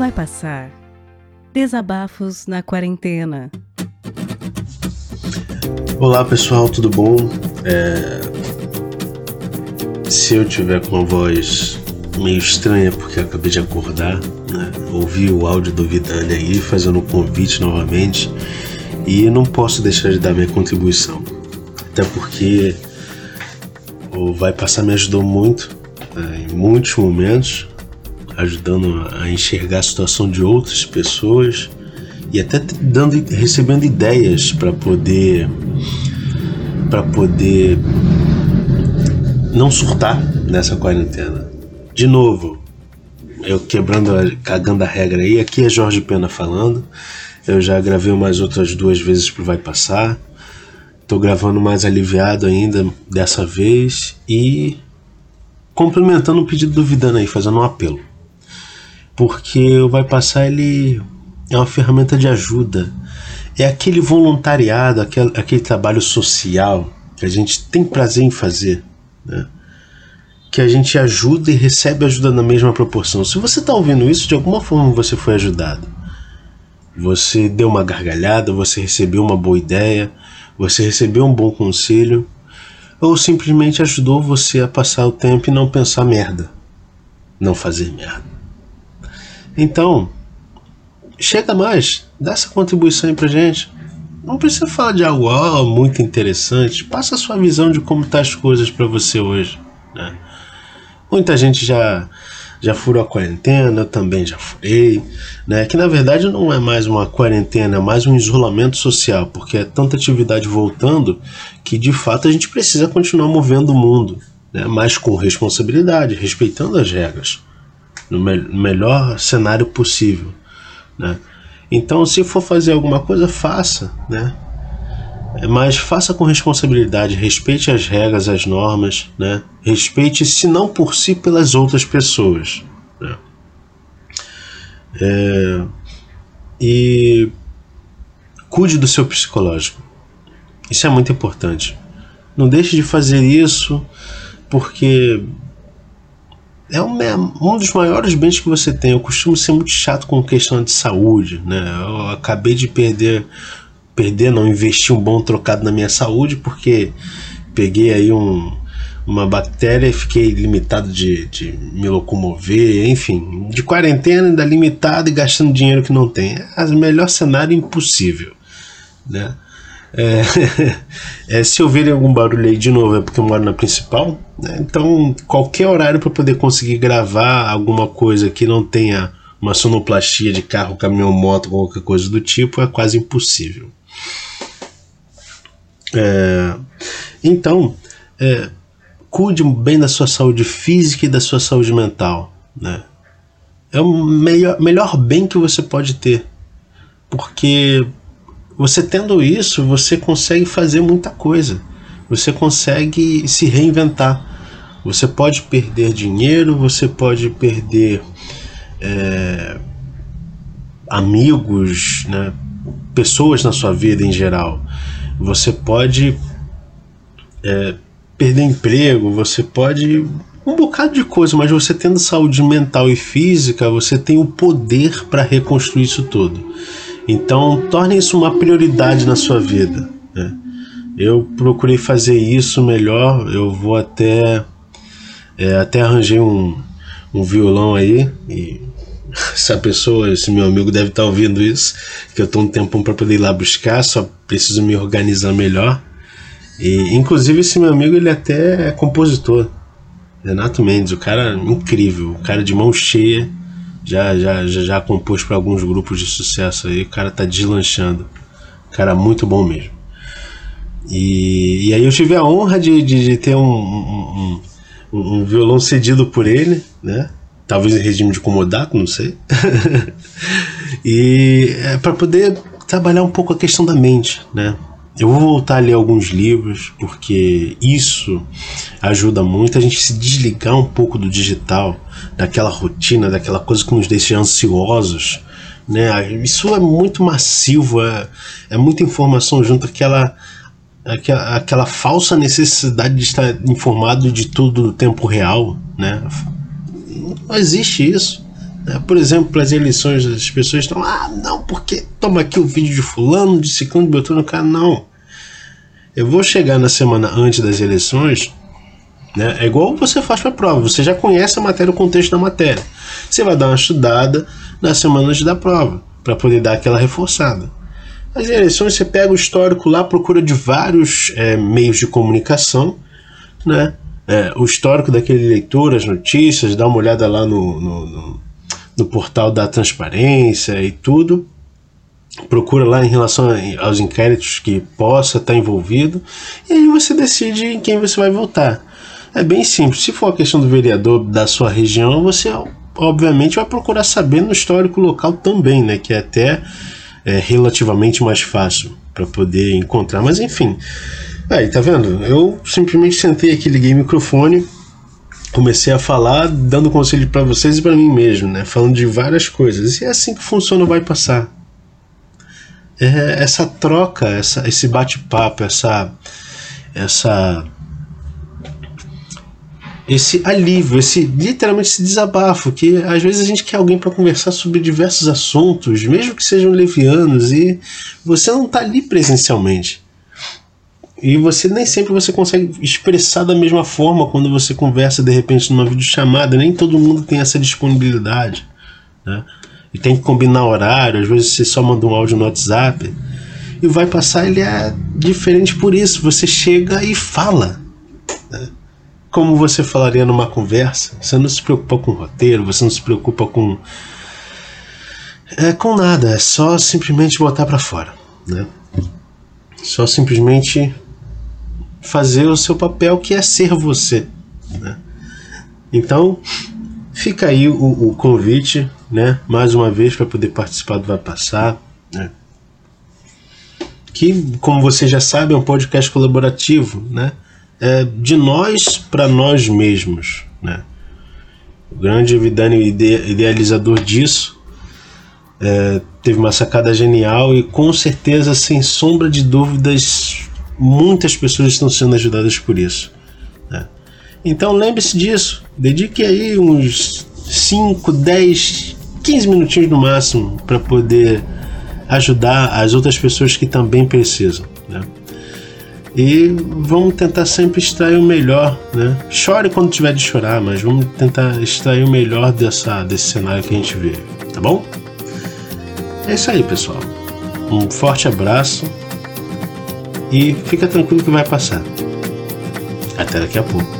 Vai passar. Desabafos na quarentena. Olá pessoal, tudo bom? É... Se eu tiver com uma voz meio estranha porque acabei de acordar, né? ouvi o áudio do Vidani aí fazendo um convite novamente e não posso deixar de dar minha contribuição, até porque o Vai Passar me ajudou muito né? em muitos momentos, ajudando a enxergar a situação de outras pessoas e até dando, recebendo ideias para poder para poder não surtar nessa quarentena. De novo, eu quebrando, cagando a regra aí, aqui é Jorge Pena falando. Eu já gravei umas outras duas vezes pro Vai Passar. Tô gravando mais aliviado ainda dessa vez e complementando o pedido do Vidana aí, fazendo um apelo. Porque o Vai Passar ele é uma ferramenta de ajuda. É aquele voluntariado, aquele, aquele trabalho social que a gente tem prazer em fazer. Né? que a gente ajuda e recebe ajuda na mesma proporção. Se você está ouvindo isso, de alguma forma você foi ajudado. Você deu uma gargalhada, você recebeu uma boa ideia, você recebeu um bom conselho, ou simplesmente ajudou você a passar o tempo e não pensar merda, não fazer merda. Então, chega mais, dá essa contribuição aí pra gente. Não precisa falar de algo oh, muito interessante, passa a sua visão de como tá as coisas para você hoje, né? Muita gente já já furou a quarentena, eu também já furei, né? Que na verdade não é mais uma quarentena, é mais um isolamento social, porque é tanta atividade voltando que de fato a gente precisa continuar movendo o mundo, né? Mas com responsabilidade, respeitando as regras, no me melhor cenário possível, né? Então, se for fazer alguma coisa, faça, né? mas faça com responsabilidade, respeite as regras, as normas, né? Respeite, se não por si, pelas outras pessoas. Né? É, e cuide do seu psicológico. Isso é muito importante. Não deixe de fazer isso, porque é um, é um dos maiores bens que você tem. Eu costumo ser muito chato com questão de saúde, né? Eu acabei de perder perder, não investir um bom trocado na minha saúde, porque peguei aí um, uma bactéria e fiquei limitado de, de me locomover, enfim, de quarentena ainda limitado e gastando dinheiro que não tem. É o melhor cenário impossível, né? É, é, se ouvirem algum barulho aí de novo é porque eu moro na principal, né? então qualquer horário para poder conseguir gravar alguma coisa que não tenha uma sonoplastia de carro, caminhão, moto, qualquer coisa do tipo é quase impossível. É, então, é, cuide bem da sua saúde física e da sua saúde mental. Né? É o melhor, melhor bem que você pode ter. Porque você tendo isso, você consegue fazer muita coisa. Você consegue se reinventar. Você pode perder dinheiro, você pode perder é, amigos, né? pessoas na sua vida em geral. Você pode é, perder emprego, você pode um bocado de coisa, mas você tendo saúde mental e física, você tem o poder para reconstruir isso tudo. Então, torne isso uma prioridade na sua vida. Né? Eu procurei fazer isso melhor. Eu vou até é, até arranjei um, um violão aí e essa pessoa, esse meu amigo deve estar tá ouvindo isso, que eu estou um tempão para poder ir lá buscar, só preciso me organizar melhor. E inclusive esse meu amigo ele até é compositor. Renato Mendes, o cara incrível, o cara de mão cheia, já já já, já compôs para alguns grupos de sucesso aí, o cara tá deslanchando. Cara muito bom mesmo. E, e aí eu tive a honra de, de, de ter um, um, um, um violão cedido por ele, né? talvez em regime de comodato, não sei. e é para poder trabalhar um pouco a questão da mente, né? Eu vou voltar a ler alguns livros, porque isso ajuda muito a gente se desligar um pouco do digital, daquela rotina, daquela coisa que nos deixa ansiosos. Né? Isso é muito massivo, é, é muita informação junto, aquela, aquela, aquela falsa necessidade de estar informado de tudo no tempo real. Né? Não existe isso. Né? Por exemplo, as eleições, as pessoas estão, ah, não, porque toma aqui o vídeo de fulano, de ciclano, de beltrano, cara, não. Eu vou chegar na semana antes das eleições, né? É igual você faz para a prova, você já conhece a matéria, o contexto da matéria. Você vai dar uma estudada na semana antes da prova, para poder dar aquela reforçada. As eleições, você pega o histórico lá, procura de vários é, meios de comunicação, né? É, o histórico daquele eleitor, as notícias, dá uma olhada lá no, no, no, no portal da transparência e tudo. Procura lá em relação aos inquéritos que possa estar envolvido, e aí você decide em quem você vai votar. É bem simples. Se for a questão do vereador da sua região, você obviamente vai procurar saber no histórico local também, né? Que é até é, relativamente mais fácil para poder encontrar. Mas enfim, aí tá vendo? Eu simplesmente sentei aqui, liguei o microfone, comecei a falar, dando conselho para vocês e para mim mesmo, né? Falando de várias coisas. E é assim que funciona, vai passar. É essa troca, essa, esse bate-papo, essa essa esse alívio, esse literalmente esse desabafo, que às vezes a gente quer alguém para conversar sobre diversos assuntos, mesmo que sejam levianos, e você não está ali presencialmente. E você nem sempre você consegue expressar da mesma forma quando você conversa de repente numa videochamada, nem todo mundo tem essa disponibilidade, né? E tem que combinar horário, às vezes você só manda um áudio no WhatsApp. E vai passar, ele é diferente por isso, você chega e fala. Né? como você falaria numa conversa. Você não se preocupa com roteiro, você não se preocupa com é com nada, é só simplesmente botar para fora, né? Só simplesmente fazer o seu papel que é ser você, né? Então, fica aí o, o convite, né? Mais uma vez para poder participar do Vai Passar, né? Que, como você já sabe, é um podcast colaborativo, né? é, de nós para nós mesmos. Né? O grande Vidani, idealizador disso, é, teve uma sacada genial e com certeza, sem sombra de dúvidas, muitas pessoas estão sendo ajudadas por isso. Né? Então lembre-se disso, dedique aí uns 5, 10, 15 minutinhos no máximo para poder ajudar as outras pessoas que também precisam. Né? E vamos tentar sempre extrair o melhor, né? Chore quando tiver de chorar, mas vamos tentar extrair o melhor dessa, desse cenário que a gente vive, tá bom? É isso aí, pessoal. Um forte abraço e fica tranquilo que vai passar. Até daqui a pouco.